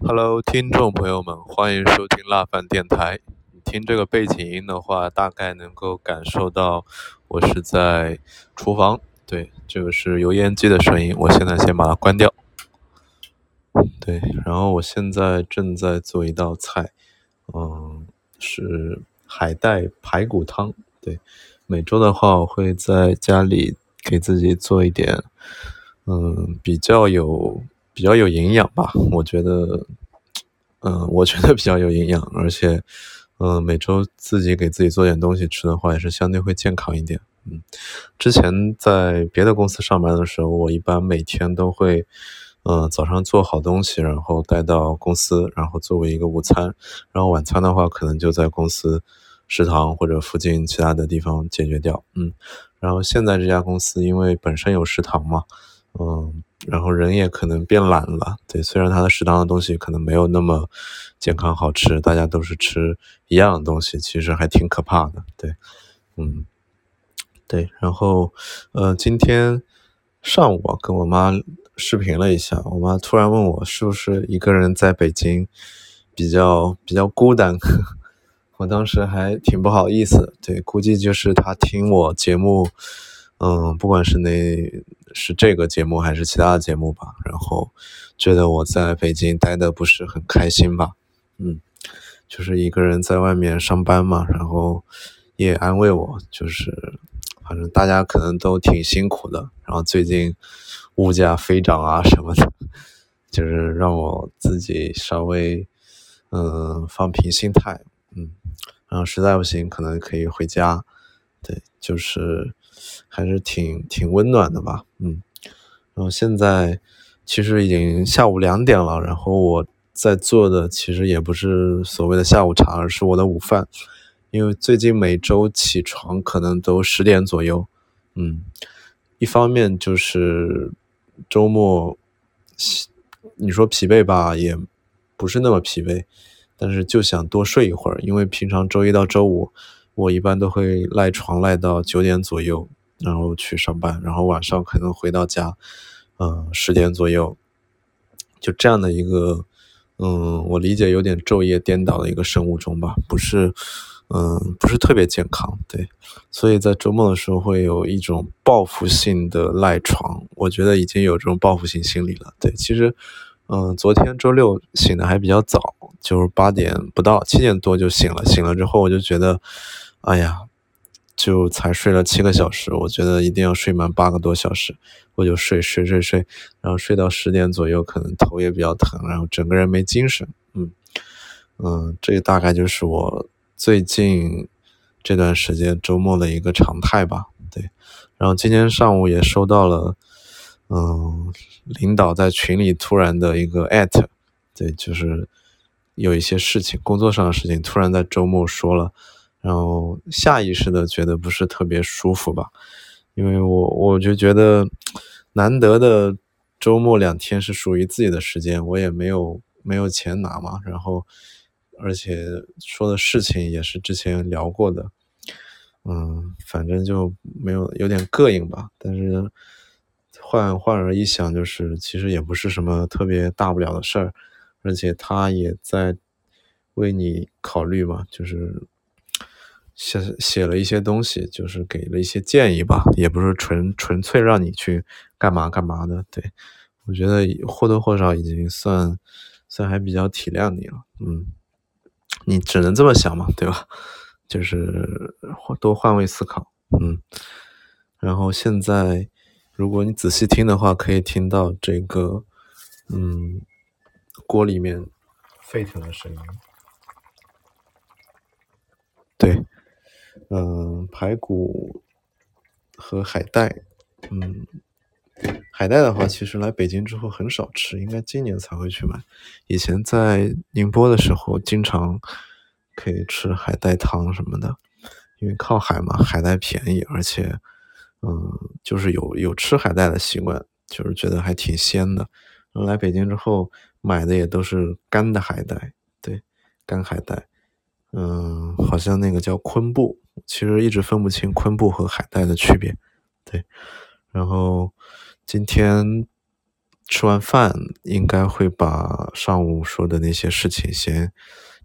Hello，听众朋友们，欢迎收听辣饭电台。听这个背景音的话，大概能够感受到我是在厨房。对，这个是油烟机的声音。我现在先把它关掉。对，然后我现在正在做一道菜，嗯，是海带排骨汤。对，每周的话，我会在家里给自己做一点，嗯，比较有。比较有营养吧，我觉得，嗯，我觉得比较有营养，而且，嗯，每周自己给自己做点东西吃的话，也是相对会健康一点。嗯，之前在别的公司上班的时候，我一般每天都会，嗯，早上做好东西，然后带到公司，然后作为一个午餐，然后晚餐的话，可能就在公司食堂或者附近其他的地方解决掉。嗯，然后现在这家公司因为本身有食堂嘛。嗯，然后人也可能变懒了，对，虽然他的食堂的东西可能没有那么健康好吃，大家都是吃一样的东西，其实还挺可怕的，对，嗯，对，然后呃，今天上午跟我妈视频了一下，我妈突然问我是不是一个人在北京比较比较孤单，我当时还挺不好意思，对，估计就是她听我节目。嗯，不管是那，是这个节目还是其他的节目吧，然后觉得我在北京待的不是很开心吧，嗯，就是一个人在外面上班嘛，然后也安慰我，就是反正大家可能都挺辛苦的，然后最近物价飞涨啊什么的，就是让我自己稍微嗯放平心态，嗯，然后实在不行可能可以回家，对，就是。还是挺挺温暖的吧，嗯，然后现在其实已经下午两点了，然后我在做的其实也不是所谓的下午茶，而是我的午饭，因为最近每周起床可能都十点左右，嗯，一方面就是周末，你说疲惫吧，也不是那么疲惫，但是就想多睡一会儿，因为平常周一到周五我一般都会赖床赖到九点左右。然后去上班，然后晚上可能回到家，嗯，十点左右，就这样的一个，嗯，我理解有点昼夜颠倒的一个生物钟吧，不是，嗯，不是特别健康，对，所以在周末的时候会有一种报复性的赖床，我觉得已经有这种报复性心理了，对，其实，嗯，昨天周六醒的还比较早，就是八点不到，七点多就醒了，醒了之后我就觉得，哎呀。就才睡了七个小时，我觉得一定要睡满八个多小时，我就睡睡睡睡，然后睡到十点左右，可能头也比较疼，然后整个人没精神，嗯嗯，这大概就是我最近这段时间周末的一个常态吧，对。然后今天上午也收到了，嗯，领导在群里突然的一个艾特，对，就是有一些事情，工作上的事情，突然在周末说了。然后下意识的觉得不是特别舒服吧，因为我我就觉得难得的周末两天是属于自己的时间，我也没有没有钱拿嘛，然后而且说的事情也是之前聊过的，嗯，反正就没有有点膈应吧。但是换换而一想，就是其实也不是什么特别大不了的事儿，而且他也在为你考虑嘛，就是。写写了一些东西，就是给了一些建议吧，也不是纯纯粹让你去干嘛干嘛的。对我觉得或多或少已经算算还比较体谅你了，嗯，你只能这么想嘛，对吧？就是多换位思考，嗯。然后现在如果你仔细听的话，可以听到这个嗯锅里面沸腾的声音，对。嗯，排骨和海带，嗯，海带的话，其实来北京之后很少吃，应该今年才会去买。以前在宁波的时候，经常可以吃海带汤什么的，因为靠海嘛，海带便宜，而且，嗯，就是有有吃海带的习惯，就是觉得还挺鲜的。来北京之后买的也都是干的海带，对，干海带，嗯，好像那个叫昆布。其实一直分不清昆布和海带的区别，对。然后今天吃完饭应该会把上午说的那些事情先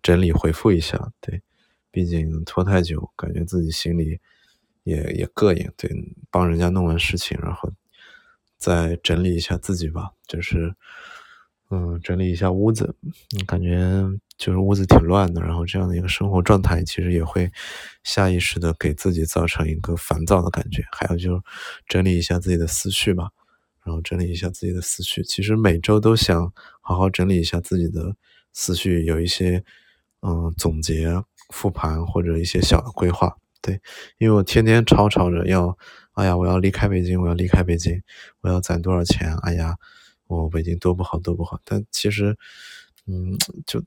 整理回复一下，对，毕竟拖太久，感觉自己心里也也膈应，对，帮人家弄完事情，然后再整理一下自己吧，就是嗯，整理一下屋子，感觉就是屋子挺乱的，然后这样的一个生活状态，其实也会下意识的给自己造成一个烦躁的感觉，还有就是整理一下自己的思绪吧。然后整理一下自己的思绪，其实每周都想好好整理一下自己的思绪，有一些嗯总结、复盘或者一些小的规划。对，因为我天天吵吵着要，哎呀，我要离开北京，我要离开北京，我要攒多少钱？哎呀，我北京多不好，多不好。但其实，嗯，就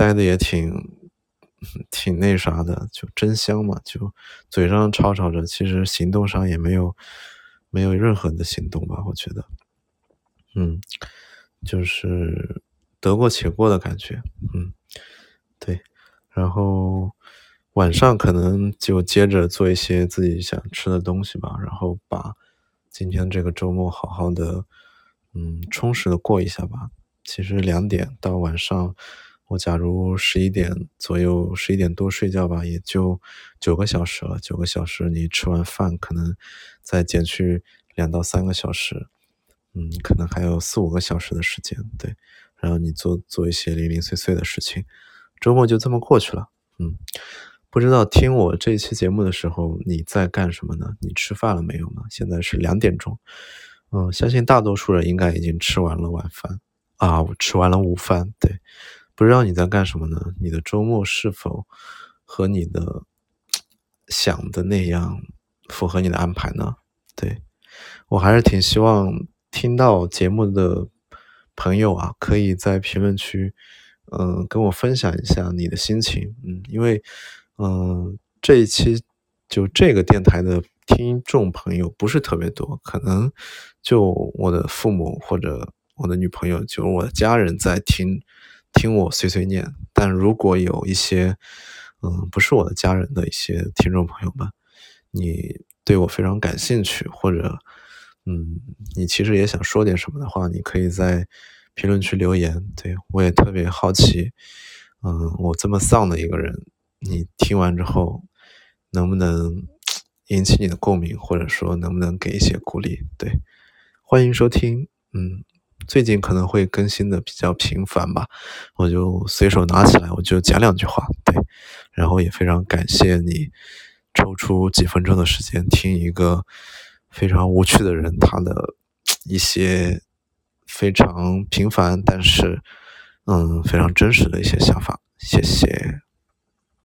待的也挺挺那啥的，就真香嘛。就嘴上吵吵着，其实行动上也没有。没有任何的行动吧，我觉得，嗯，就是得过且过的感觉，嗯，对，然后晚上可能就接着做一些自己想吃的东西吧，然后把今天这个周末好好的，嗯，充实的过一下吧。其实两点到晚上。我假如十一点左右，十一点多睡觉吧，也就九个小时了。九个小时，你吃完饭可能再减去两到三个小时，嗯，可能还有四五个小时的时间。对，然后你做做一些零零碎碎的事情，周末就这么过去了。嗯，不知道听我这期节目的时候你在干什么呢？你吃饭了没有呢？现在是两点钟，嗯，相信大多数人应该已经吃完了晚饭啊，我吃完了午饭。对。不知道你在干什么呢？你的周末是否和你的想的那样符合你的安排呢？对我还是挺希望听到节目的朋友啊，可以在评论区，嗯，跟我分享一下你的心情。嗯，因为，嗯，这一期就这个电台的听众朋友不是特别多，可能就我的父母或者我的女朋友，就我的家人在听。听我碎碎念，但如果有一些，嗯，不是我的家人的一些听众朋友们，你对我非常感兴趣，或者，嗯，你其实也想说点什么的话，你可以在评论区留言。对我也特别好奇，嗯，我这么丧的一个人，你听完之后能不能引起你的共鸣，或者说能不能给一些鼓励？对，欢迎收听，嗯。最近可能会更新的比较频繁吧，我就随手拿起来，我就讲两句话，对，然后也非常感谢你抽出几分钟的时间听一个非常无趣的人他的一些非常平凡但是嗯非常真实的一些想法，谢谢。